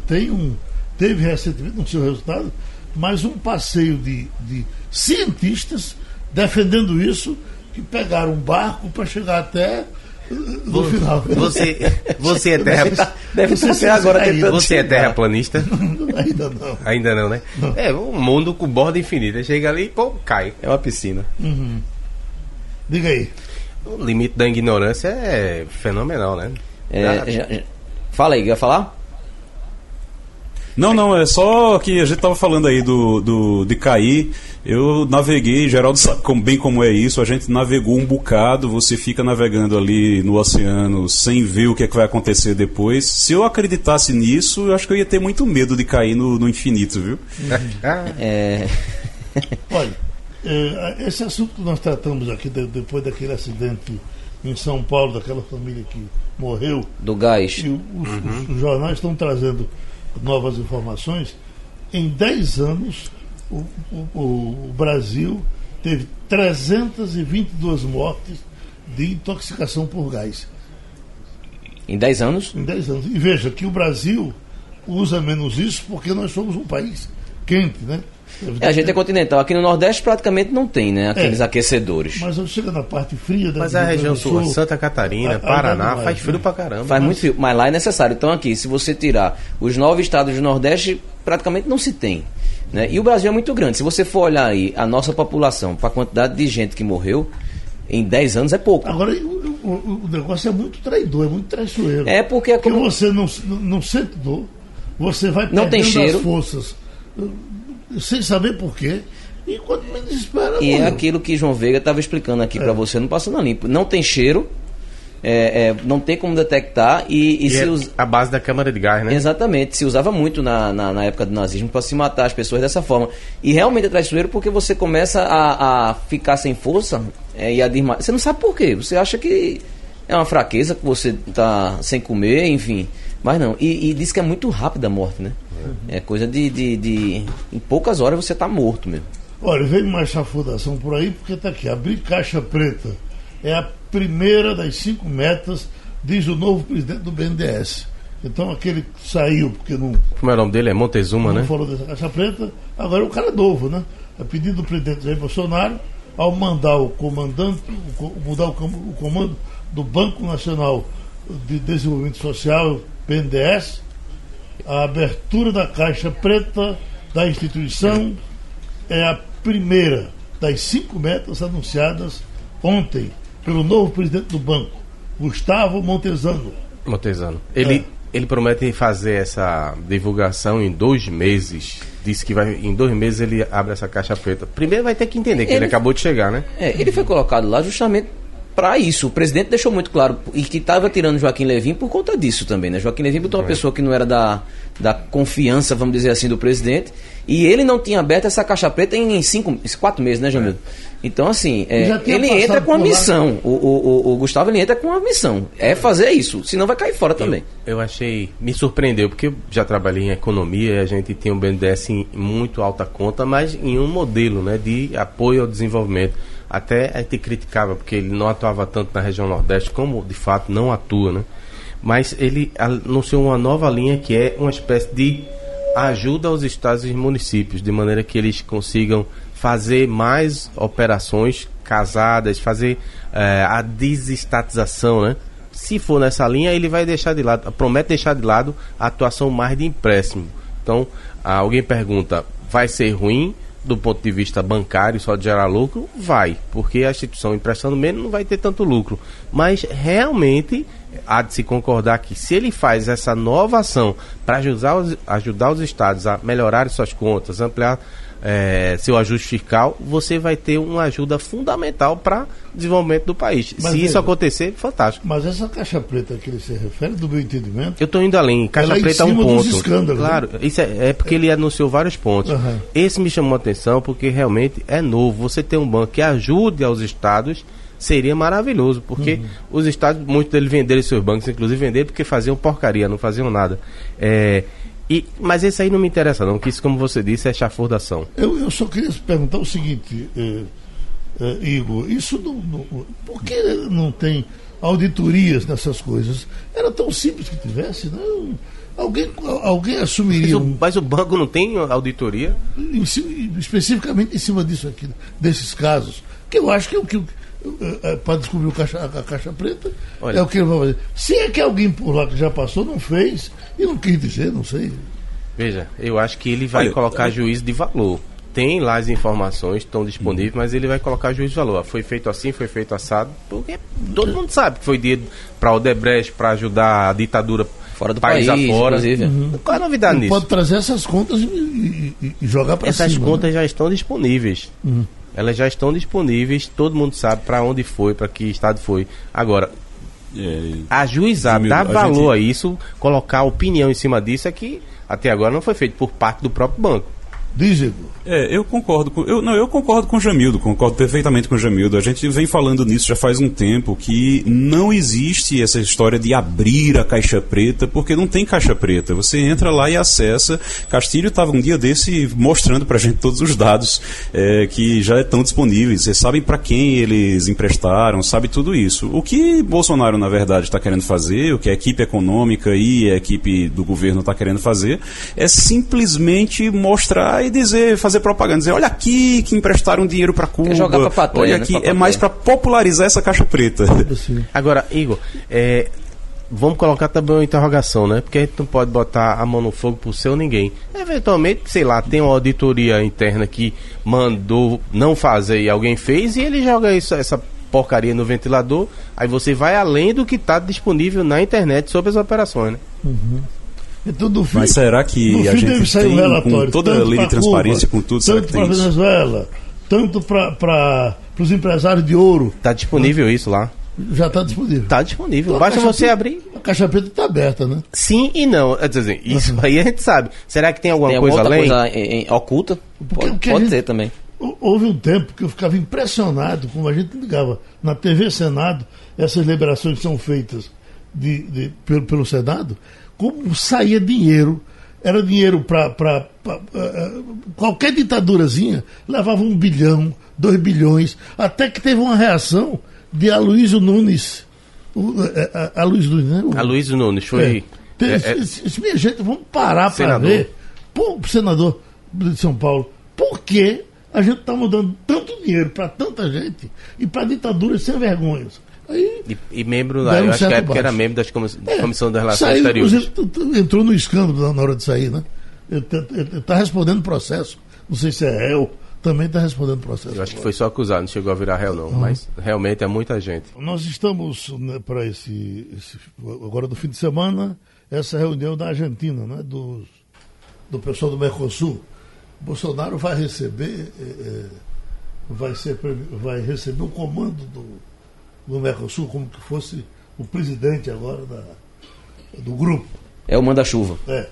tem um, teve recentemente, no seu resultado, mais um passeio de, de cientistas defendendo isso, que pegaram um barco para chegar até no final. Você, você é terra. Deve Você ser agora ainda- Você é terraplanista? Ainda não. Ainda não, né? É, um mundo com borda infinita. Chega ali e pô, cai. É uma piscina. Diga aí. O limite da ignorância é fenomenal, né? É, já- já- Fala aí, quer falar? Não, não, é só que a gente tava falando aí do, do de cair. Eu naveguei, Geraldo sabe como- bem como é isso. A gente navegou um bocado. Você fica navegando ali no oceano sem ver o que, é que vai acontecer depois. Se eu acreditasse nisso, eu acho que eu ia ter muito medo de cair no, no infinito, viu? ah, É, Olha, é, esse assunto que nós tratamos aqui, de- depois daquele acidente em São Paulo, daquela família que morreu, do gás. e os, os- os jornais estão trazendo novas informações. Em 10 anos, o, o- o- Brasil teve 322 mortes de intoxicação por gás. Em 10 anos? Em 10 anos. E veja que o Brasil usa menos isso porque nós somos um país quente, né? É, a gente é continental. Aqui no Nordeste praticamente não tem, né? Aqueles É. aquecedores. Mas chega na parte fria da mas a região do sul, Santa Catarina, a- Paraná, a- faz frio né? pra caramba. Faz muito frio, mas lá é necessário. Então aqui, se você tirar os nove estados do Nordeste, praticamente não se tem. Né? E o Brasil é muito grande. Se você for olhar aí a nossa população, para a quantidade de gente que morreu, em 10 anos é pouco. Agora, o, o- o negócio é muito traidor, é muito traiçoeiro. É porque é Porque como... você não, não, não sente dor, você vai Não tem perdendo cheiro. as forças sem saber porquê, e quando me desespera, E é morreu. aquilo que João Veiga estava explicando aqui É. para você no Passando a Limpo. Não tem cheiro, é, é, não tem como detectar e, e E se é usa... a base da câmara de gás, né? Exatamente, se usava muito na, na, na época do nazismo para se matar as pessoas dessa forma. E realmente é traiçoeiro porque você começa a, a ficar sem força é, e a desma... Você não sabe por quê, você acha que é uma fraqueza que você está sem comer, enfim. Mas não, e, e diz que é muito rápida a morte, né? É coisa de, de, de- Em poucas horas você está morto mesmo. Olha, vem mais chafudação por aí, porque está aqui. Abrir caixa preta é a primeira das cinco metas, diz o novo presidente do BNDES. Então, aquele que saiu, porque não, Como é o nome dele? É Montezuma, não né? falou dessa caixa preta, agora é um cara novo, né? A pedido do presidente Jair Bolsonaro, ao mandar o comandante, o co- mudar o, o comando do Banco Nacional de Desenvolvimento Social, BNDES, a abertura da caixa preta da instituição é a primeira das cinco metas anunciadas ontem pelo novo presidente do banco, Gustavo Montezano. Montezano. Ele, É. ele promete fazer essa divulgação em dois meses. Disse que vai, em dois meses ele abre essa caixa preta. Primeiro vai ter que entender que ele, Ele- acabou de chegar, né? É, ele foi colocado lá justamente para isso. O presidente deixou muito claro e que estava tirando Joaquim Levin por conta disso também, né? Joaquim Levin botou uma pessoa que não era da, da confiança, vamos dizer assim, do presidente. E ele não tinha aberto essa caixa preta em cinco, quatro meses, né, Jamil? Então, assim, é, ele entra com a missão. O, o, o, o Gustavo ele entra com a missão. É fazer isso. Senão vai cair fora também. Eu achei, me surpreendeu, porque eu já trabalhei em economia e a gente tem um BNDES em muito alta conta, mas em um modelo né, de apoio ao desenvolvimento. Até a gente criticava, porque ele não atuava tanto na região Nordeste, como de fato não atua, né? Mas ele anunciou uma nova linha que é uma espécie de ajuda aos estados e municípios, de maneira que eles consigam fazer mais operações casadas, fazer eh, a desestatização, né? se for nessa linha, ele vai deixar de lado, promete deixar de lado a atuação mais de empréstimo. Então, alguém pergunta, vai ser ruim do ponto de vista bancário só de gerar lucro? Vai, porque a instituição emprestando menos não vai ter tanto lucro. Mas realmente há de se concordar que se ele faz essa nova ação para ajudar os, ajudar os estados a melhorar suas contas, ampliar é, seu ajuste fiscal, você vai ter uma ajuda fundamental para o desenvolvimento do país. Mas se veja, isso acontecer, fantástico. Mas essa caixa preta que ele se refere, do meu entendimento. Eu estou indo além. Caixa preta é um ponto. Né? Claro, isso é, é, porque ele anunciou vários pontos. Uhum. Esse me chamou a atenção porque realmente é novo. Você ter um banco que ajude aos estados seria maravilhoso, porque uhum. os estados, muitos deles venderam seus bancos, inclusive venderam porque faziam porcaria, não faziam nada. É, e, mas esse aí não me interessa, não, que isso, como você disse, é chafurdação. Eu, eu só queria perguntar o seguinte, é, é, Igor, isso não, não, por que não tem auditorias nessas coisas? Era tão simples que tivesse, não. Alguém, alguém assumiria. Mas o, mas o, banco não tem auditoria? Em, especificamente em cima disso aqui, desses casos. Que eu acho que é o que. É, para descobrir caixa, a caixa preta, Olha, é o que ele vai fazer. Se é que alguém por lá que já passou não fez, e não quis dizer, não sei. Veja, eu acho que ele vai Olha, colocar juízo de valor. Tem lá as informações, estão disponíveis, mas ele vai colocar juízo de valor. Foi feito assim, foi feito assado, porque todo mundo sabe que foi dia para o Odebrecht, para ajudar a ditadura fora do país, país afora. Inclusive. Uhum. Qual é a novidade ele nisso? Pode trazer essas contas e, e, e jogar para cima. Essas contas né? já estão disponíveis. Uhum. Elas já estão disponíveis, todo mundo sabe para onde foi, para que estado foi. Agora, é, ajuizar, dar valor a, gente... a isso, colocar opinião em cima disso é que até agora não foi feito por parte do próprio banco. Diz, É, eu concordo com. Eu, não, eu concordo com o Jamildo, concordo perfeitamente com o Jamildo. A gente vem falando nisso já faz um tempo que não existe essa história de abrir a caixa preta, porque não tem caixa preta. Você entra lá e acessa. Castilho estava um dia desse mostrando pra gente todos os dados é, que já estão disponíveis. Vocês sabem para quem eles emprestaram, sabe tudo isso. O que Bolsonaro, na verdade, está querendo fazer, o que a equipe econômica e a equipe do governo está querendo fazer, é simplesmente mostrar e dizer, fazer propaganda, dizer, olha aqui que emprestaram dinheiro para Cuba. Quer jogar pra patrulha, olha né, aqui, né? é mais para popularizar essa caixa preta. Agora, Igor, é, vamos colocar também uma interrogação, né? Porque a gente não pode botar a mão no fogo por seu ninguém. Eventualmente, sei lá, tem uma auditoria interna que mandou não fazer e alguém fez e ele joga isso, essa porcaria no ventilador, aí você vai além do que está disponível na internet sobre as operações, né? Uhum. Então, fim, Mas será que a gente tem, um relatório, com toda a lei de transparência, Cuba, com tudo, tanto para a Venezuela, tanto para os empresários de ouro. Está disponível né? isso lá. Já está disponível. Está disponível. Então, Basta você abrir. A caixa preta está aberta, né? Sim e não. Dizer, isso uhum. aí a gente sabe. Será que tem alguma tem coisa além? coisa em, em, oculta? Porque, pode, pode gente, também. Houve um tempo que eu ficava impressionado como a gente ligava na TV Senado, essas liberações que são feitas de, de pelo, pelo Senado, como saía dinheiro. Era dinheiro para uh, qualquer ditadurazinha, levava um bilhão, dois bilhões, até que teve uma reação de Aloysio Nunes. O, a, a, Aloysio Nunes, né? O, Aloysio Nunes foi. É, é, é, minha gente, vamos parar para ver. Pô, senador de São Paulo, por que a gente está mudando tanto dinheiro para tanta gente e para ditaduras sem vergonhas? Aí, e, e membro lá, eu acho que época era membro das comiss é, Comissão das Relações saiu, Exteriores. Entrou no escândalo na hora de sair, né? Ele está respondendo processo. Não sei se é réu, também está respondendo processo. Eu acho que foi só acusado, não chegou a virar réu, não. Uhum. Mas realmente é muita gente. Nós estamos né, para esse, esse, Agora do fim de semana, essa reunião da Argentina, né? Do, do pessoal do Mercosul. Bolsonaro vai receber. É, vai, ser, vai receber o comando do no Mercosul como que fosse o presidente agora da, do grupo. É o manda-chuva. É.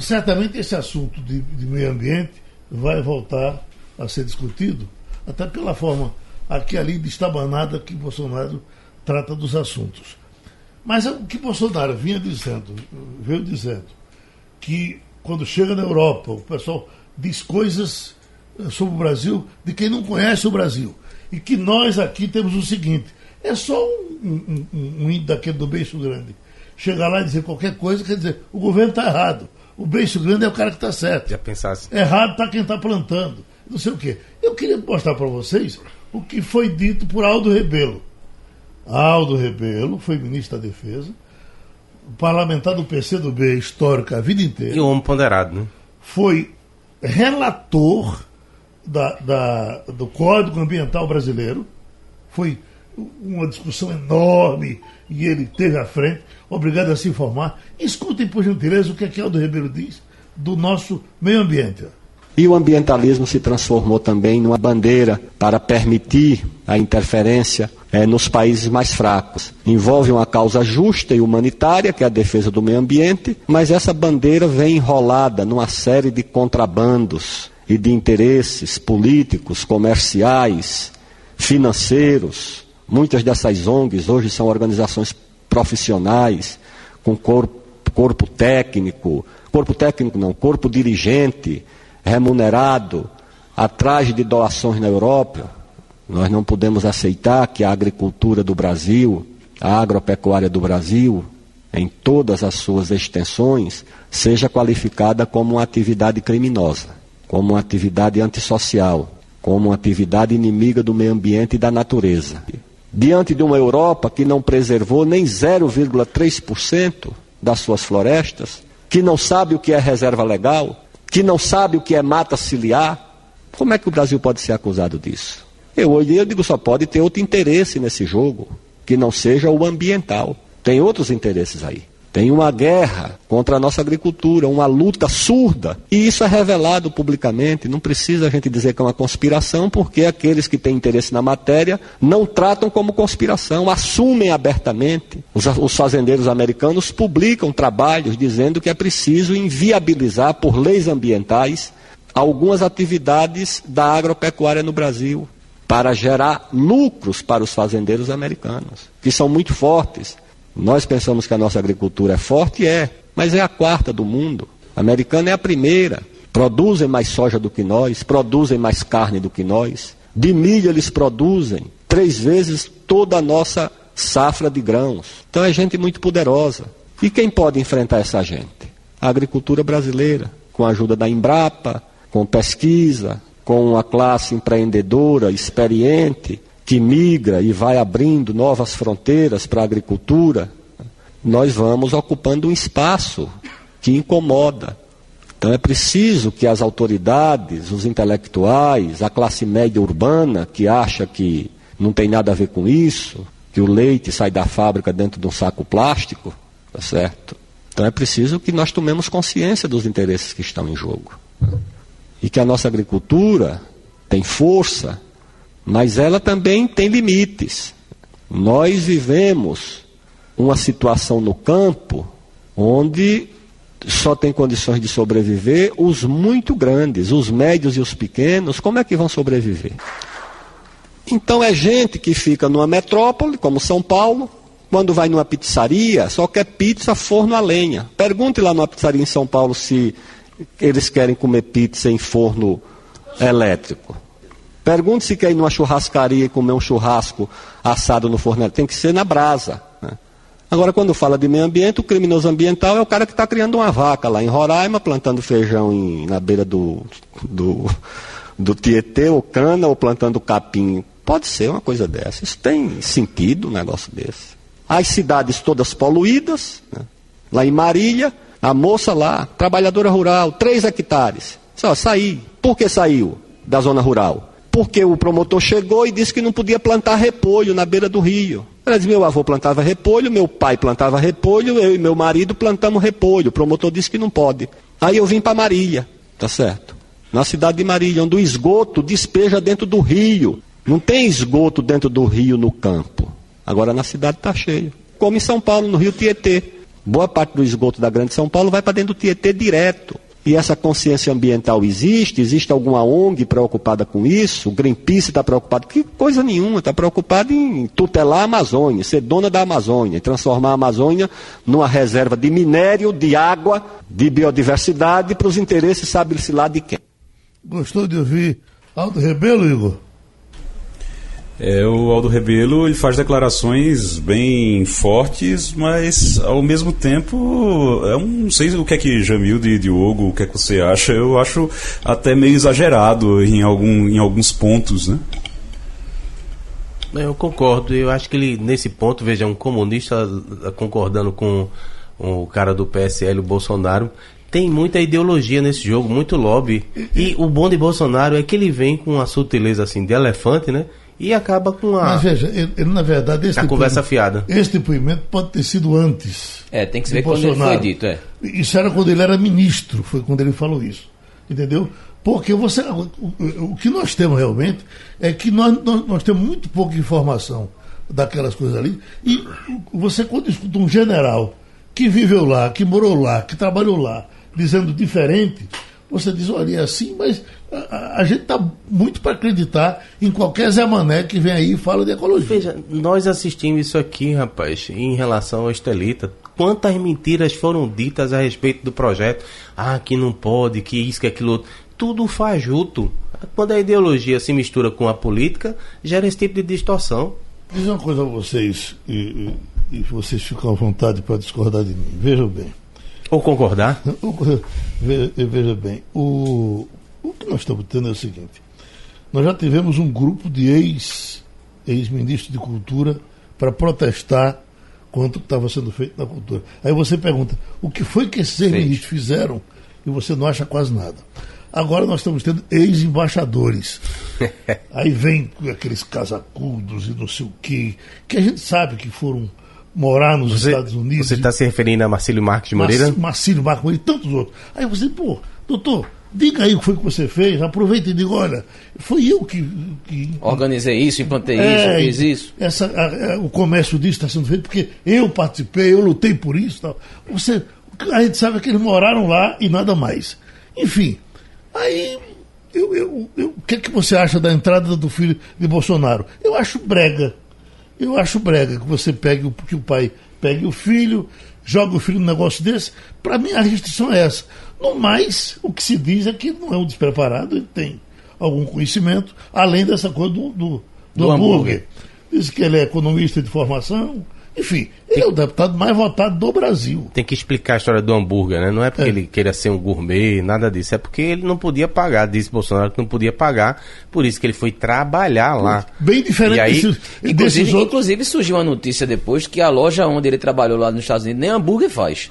Certamente esse assunto de, de, meio ambiente vai voltar a ser discutido, até pela forma aqui ali de estabanada que Bolsonaro trata dos assuntos. Mas é o que Bolsonaro vinha dizendo, veio dizendo, que quando chega na Europa, o pessoal diz coisas eh, sobre o Brasil de quem não conhece o Brasil. E que nós aqui temos o seguinte: é só um, um, um índio daquele do beijo grande. Chegar lá e dizer qualquer coisa, quer dizer, o governo está errado. O beijo grande é o cara que está certo. Já pensasse. Errado está quem está plantando. Não sei o quê. Eu queria mostrar para vocês o que foi dito por Aldo Rebelo. Aldo Rebelo foi ministro da Defesa, parlamentar do PCdoB histórico a vida inteira. E o homem ponderado, né? Foi relator da, da, do Código Ambiental Brasileiro. Foi uma discussão enorme e ele teve à frente, obrigado a se informar. Escutem, por gentileza, o que, é que Aldo Rebelo diz do nosso meio ambiente. E o ambientalismo se transformou também numa bandeira para permitir a interferência é, nos países mais fracos. Envolve uma causa justa e humanitária, que é a defesa do meio ambiente, mas essa bandeira vem enrolada numa série de contrabandos e de interesses políticos, comerciais, financeiros. Muitas dessas ONGs hoje são organizações profissionais, com corpo, corpo técnico, corpo técnico não, corpo dirigente, remunerado, atrás de doações na Europa. Nós não podemos aceitar que a agricultura do Brasil, a agropecuária do Brasil, em todas as suas extensões, seja qualificada como uma atividade criminosa, como uma atividade antissocial, como uma atividade inimiga do meio ambiente e da natureza. Diante de uma Europa que não preservou nem 0,3% das suas florestas, que não sabe o que é reserva legal, que não sabe o que é mata ciliar, como é que o Brasil pode ser acusado disso? Eu hoje eu digo só pode ter outro interesse nesse jogo, que não seja o ambiental. Tem outros interesses aí. Tem uma guerra contra a nossa agricultura, uma luta surda. E isso é revelado publicamente. Não precisa a gente dizer que é uma conspiração, porque aqueles que têm interesse na matéria não tratam como conspiração, assumem abertamente. Os, os fazendeiros americanos publicam trabalhos dizendo que é preciso inviabilizar, por leis ambientais, algumas atividades da agropecuária no Brasil para gerar lucros para os fazendeiros americanos, que são muito fortes. Nós pensamos que a nossa agricultura é forte, é, mas é a quarta do mundo. A americana é a primeira. Produzem mais soja do que nós, produzem mais carne do que nós. De milho eles produzem três vezes toda a nossa safra de grãos. Então é gente muito poderosa. E quem pode enfrentar essa gente? A agricultura brasileira, com a ajuda da Embrapa, com pesquisa, com uma classe empreendedora, experiente, que migra e vai abrindo novas fronteiras para a agricultura, nós vamos ocupando um espaço que incomoda. Então é preciso que as autoridades, os intelectuais, a classe média urbana, que acha que não tem nada a ver com isso, que o leite sai da fábrica dentro de um saco plástico, tá certo? Então é preciso que nós tomemos consciência dos interesses que estão em jogo. E que a nossa agricultura tem força, mas ela também tem limites. Nós vivemos uma situação no campo onde só tem condições de sobreviver os muito grandes, os médios e os pequenos, como é que vão sobreviver? Então é gente que fica numa metrópole, como São Paulo, quando vai numa pizzaria, só quer pizza forno a lenha. Pergunte lá numa pizzaria em São Paulo se eles querem comer pizza em forno elétrico. Pergunte se quer ir numa churrascaria e comer um churrasco assado no forno. Tem que ser na brasa. Né? Agora, quando fala de meio ambiente, o criminoso ambiental é o cara que está criando uma vaca lá em Roraima, plantando feijão em, na beira do, do, do Tietê ou cana, ou plantando capim. Pode ser uma coisa dessa. Isso tem sentido, um negócio desse. As cidades todas poluídas, né? lá em Marília, a moça lá, trabalhadora rural, três hectares. Só sair. Por que saiu da zona rural? Porque o promotor chegou e disse que não podia plantar repolho na beira do rio. Ela disse, meu avô plantava repolho, meu pai plantava repolho, eu e meu marido plantamos repolho. O promotor disse que não pode. Aí eu vim para Marília, tá certo? Na cidade de Marília, onde o esgoto despeja dentro do rio. Não tem esgoto dentro do rio no campo. Agora na cidade está cheio. Como em São Paulo, no rio Tietê. Boa parte do esgoto da Grande São Paulo vai para dentro do Tietê direto. E essa consciência ambiental existe? Existe alguma ONG preocupada com isso? O Greenpeace está preocupado? Que coisa nenhuma, está preocupado em tutelar a Amazônia, ser dona da Amazônia, transformar a Amazônia numa reserva de minério, de água, de biodiversidade para os interesses, sabe-se lá de quem. Gostou de ouvir Aldo Rebelo, Igor? É, o Aldo Rebelo ele faz declarações bem fortes, mas ao mesmo tempo, eu não sei o que é que Jamil e Diogo, o que é que você acha, eu acho até meio exagerado em, algum, em alguns pontos, né? Eu concordo. Eu acho que ele, nesse ponto, veja, um comunista concordando com o cara do PSL, o Bolsonaro, tem muita ideologia nesse jogo, muito lobby. E o bom de Bolsonaro é que ele vem com uma sutileza assim de elefante, né? E acaba com a. Mas veja, ele, ele, na verdade. Esse a conversa fiada. Esse depoimento pode ter sido antes. É, tem que se ver quando ele foi dito, é. Isso era quando ele era ministro, foi quando ele falou isso. Entendeu? Porque você, o, o que nós temos realmente é que nós, nós, nós, temos muito pouca informação daquelas coisas ali. E você, quando escuta um general que viveu lá, que morou lá, que trabalhou lá, dizendo diferente, você diz, olha, é assim, mas a, a gente está muito para acreditar em qualquer Zé Mané que vem aí e fala de ecologia. Veja, nós assistimos isso aqui, rapaz, em relação ao Estelita. Quantas mentiras foram ditas a respeito do projeto? Ah, que não pode, que isso, que aquilo outro. Tudo fajuto. Quando a ideologia se mistura com a política, gera esse tipo de distorção. Diz uma coisa a vocês, e, e, e vocês ficam à vontade para discordar de mim. Vejam bem. Ou concordar? Veja bem, o, o que nós estamos tendo é o seguinte: nós já tivemos um grupo de ex, ex-ministros de cultura para protestar contra o que estava sendo feito na cultura. Aí você pergunta: o que foi que esses ex-ministros fizeram? E você não acha quase nada. Agora nós estamos tendo ex-embaixadores. Aí vem aqueles casacudos e não sei o quê, que a gente sabe que foram morar nos você, Estados Unidos. Você está se referindo a Marcílio Marques de Moreira? Marcílio Marques Moreira e tantos outros. Aí você, pô, doutor, diga aí o que foi que você fez, aproveita e diga, olha, foi eu que. que Organizei isso, implantei é, isso, fiz isso. Essa, a, a, o comércio disso está sendo feito porque eu participei, eu lutei por isso. Tal. Você, a gente sabe que eles moraram lá e nada mais. Enfim, aí eu, eu, eu, o que, é que você acha da entrada do filho de Bolsonaro? Eu acho brega. Eu acho brega que você pegue que o pai pegue o filho, joga o filho num negócio desse. Para mim, a restrição é essa. No mais, o que se diz é que não é um despreparado, ele tem algum conhecimento, além dessa coisa do, do, do, do hambúrguer. hambúrguer. Diz que ele é economista de formação, enfim, ele é o deputado mais votado do Brasil. Tem que explicar a história do hambúrguer, né? Não é porque é. ele queira ser um gourmet, nada disso. É porque ele não podia pagar, disse Bolsonaro que não podia pagar, por isso que ele foi trabalhar lá. Bem diferente e aí, desses, inclusive, desses outros... inclusive surgiu uma notícia depois que a loja onde ele trabalhou lá nos Estados Unidos nem hambúrguer faz.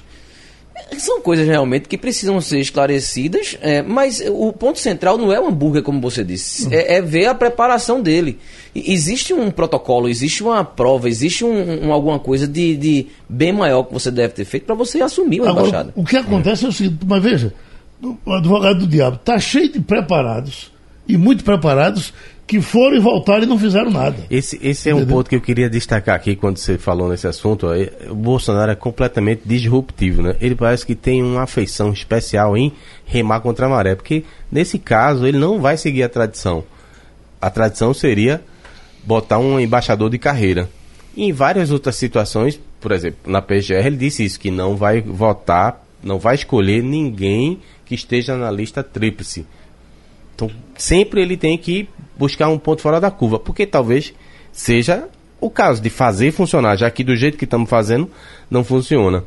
São coisas realmente que precisam ser esclarecidas, é, mas o ponto central não é o hambúrguer, como você disse, uhum. é, é, ver a preparação dele. E, existe um protocolo, existe uma prova, existe um, um, alguma coisa de, de, bem maior que você deve ter feito para você assumir uma Agora, embaixada. O que acontece é. é o seguinte, mas veja, o advogado do diabo está cheio de preparados, e muito preparados, que foram e voltaram e não fizeram nada. Esse, esse é Entendeu? um ponto que eu queria destacar aqui quando você falou nesse assunto. Ó, o Bolsonaro é completamente disruptivo, né? Ele parece que tem uma afeição especial em remar contra a maré, porque nesse caso ele não vai seguir a tradição. A tradição seria botar um embaixador de carreira. E em várias outras situações, por exemplo, na PGR ele disse isso, que não vai votar, não vai escolher ninguém que esteja na lista tríplice. Então, sempre ele tem que buscar um ponto fora da curva, porque talvez seja o caso de fazer funcionar, já que do jeito que estamos fazendo não funciona.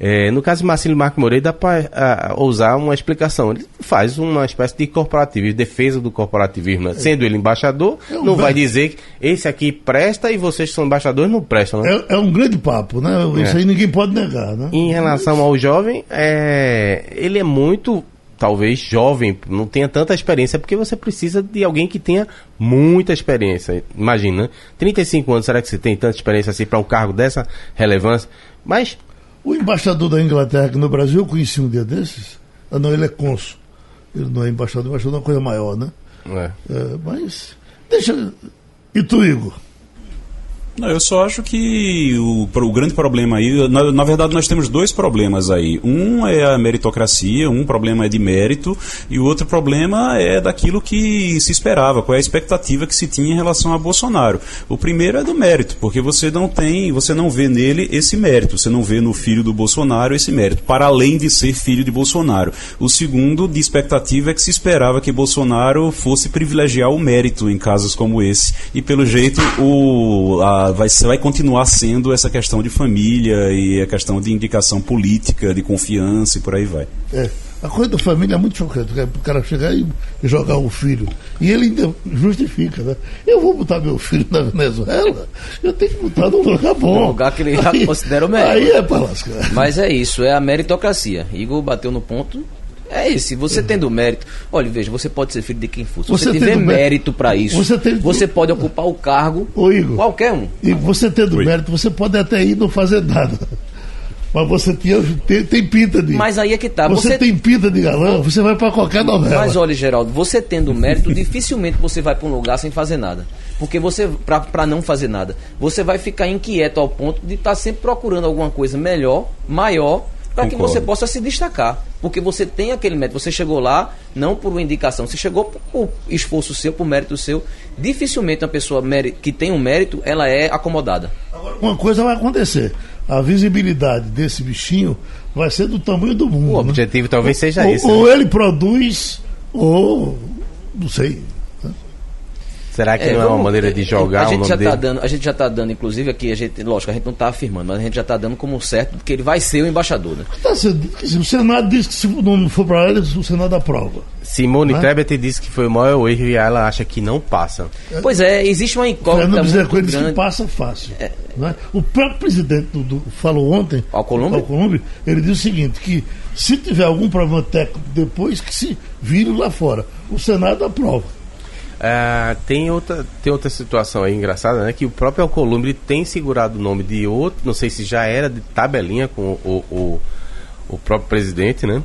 É, no caso de Marcelo Marco Moreira, dá para usar uma explicação. Ele faz uma espécie de corporativismo, defesa do corporativismo. Né? Sendo ele embaixador, é um não vai dizer que esse aqui presta e vocês que são embaixadores não prestam. Né? É, é, um grande papo, né? Isso é. aí ninguém pode negar. Né? Em relação ao jovem, é, ele é muito talvez jovem, não tenha tanta experiência, porque você precisa de alguém que tenha muita experiência. Imagina, 35 anos, será que você tem tanta experiência assim para um cargo dessa relevância? Mas. O embaixador da Inglaterra aqui no Brasil, eu conheci um dia desses. Ah, não, ele é cônsul. Ele não é embaixador, embaixador é uma coisa maior, né? É. é mas. Deixa. E tu, Igor? Não, eu só acho que o, o grande problema aí, na, na, verdade nós temos dois problemas aí. Um é a meritocracia, um problema é de mérito e o outro problema é daquilo que se esperava, qual é a expectativa que se tinha em relação a Bolsonaro. O primeiro é do mérito, porque você não tem, você não vê nele esse mérito, você não vê no filho do Bolsonaro esse mérito, para além de ser filho de Bolsonaro. O segundo de expectativa é que se esperava que Bolsonaro fosse privilegiar o mérito em casos como esse e pelo jeito o a vai, vai continuar sendo essa questão de família e a questão de indicação política, de confiança e por aí vai. É. A coisa da família é muito chocante. né? O cara chegar e jogar o filho. E ele ainda justifica, né? Eu vou botar meu filho na Venezuela, eu tenho que botar num lugar bom. Num lugar que ele já considera o melhor. Aí é pra lascar. Mas é isso, é a meritocracia. Igor bateu no ponto. É esse, você tendo mérito. Olha, veja, você pode ser filho de quem for. Se você, Você tiver tendo mé- mérito pra isso, Você você, tem- pode ocupar o cargo, Ô, Igor. qualquer um. E você tendo Oi. mérito, você pode até ir não fazer nada. Mas você tinha, tem, tem pinta de. Mas aí é que tá. você, Você, tem pinta de galã, você vai pra qualquer novela. Mas olha, Geraldo, você tendo mérito, dificilmente você vai pra um lugar sem fazer nada. Porque você, pra não fazer nada, você vai ficar inquieto ao ponto de estar sempre procurando alguma coisa melhor, maior, para que você possa se destacar. Porque você tem aquele mérito. Você chegou lá não por uma indicação, você chegou por, por esforço seu, por mérito seu. Dificilmente uma pessoa que tem um mérito, ela é acomodada. Agora, uma coisa vai acontecer. A visibilidade desse bichinho vai ser do tamanho do mundo. O né? objetivo talvez seja ou, esse. Ou né? ele produz, ou. Não sei. Será que não é uma vamos- maneira de jogar a o gente nome já dele? tá dando A gente já está dando, inclusive, aqui, a gente, lógico, a gente não está afirmando, mas a gente já está dando como certo que ele vai ser o embaixador. Né? Tá sendo- o Senado diz que se não for para ele, o Senado aprova. Simone Né? Tebet disse que foi o maior erro e ela acha que não passa. Pois é, existe uma incógnita Fernando muito diz que grande. passa fácil. né? O próprio presidente do, do- falou ontem, Alcolumbre? Alcolumbre, ele disse o seguinte, que se tiver algum problema técnico depois, que se vire lá fora. O Senado aprova. Ah, tem, outra, tem outra situação aí engraçada, né? Que o próprio Alcolumbre tem segurado o nome de outro, não sei se já era de tabelinha com o, o, o próprio presidente, né?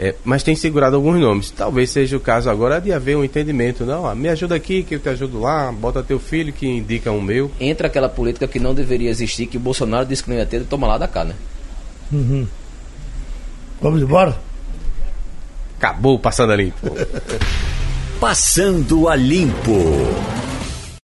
É, mas tem segurado alguns nomes. Talvez seja o caso agora de haver um entendimento. Não, ah, me ajuda aqui, que eu te ajudo lá, bota teu filho que indica um meu. Entra aquela política que não deveria existir, que o Bolsonaro disse que não ia ter, toma lá da cá, né? Vamos embora? Acabou passando ali. Passando a Limpo.